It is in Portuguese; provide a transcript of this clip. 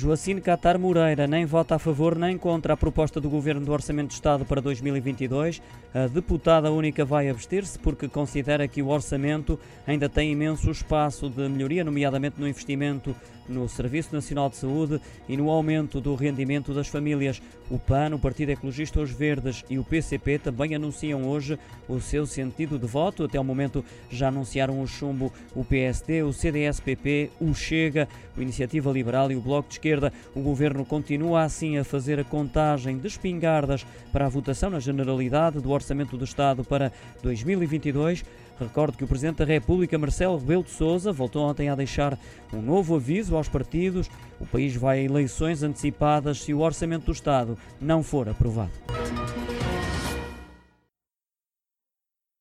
Joacine Catar Moreira nem vota a favor nem contra a proposta do Governo do Orçamento de Estado para 2022. A deputada única vai abster-se porque considera que o orçamento ainda tem imenso espaço de melhoria, nomeadamente no investimento no Serviço Nacional de Saúde e no aumento do rendimento das famílias. O PAN, o Partido Ecologista Os Verdes e o PCP também anunciam hoje o seu sentido de voto. Até o momento já anunciaram o chumbo o PSD, o CDS-PP, o Chega, o Iniciativa Liberal e o Bloco de Esquerda. O governo continua assim a fazer a contagem de espingardas para a votação na generalidade do Orçamento do Estado para 2022. Recordo que o Presidente da República, Marcelo Rebelo de Sousa, voltou ontem a deixar um novo aviso aos partidos. O país vai a eleições antecipadas se o Orçamento do Estado não for aprovado.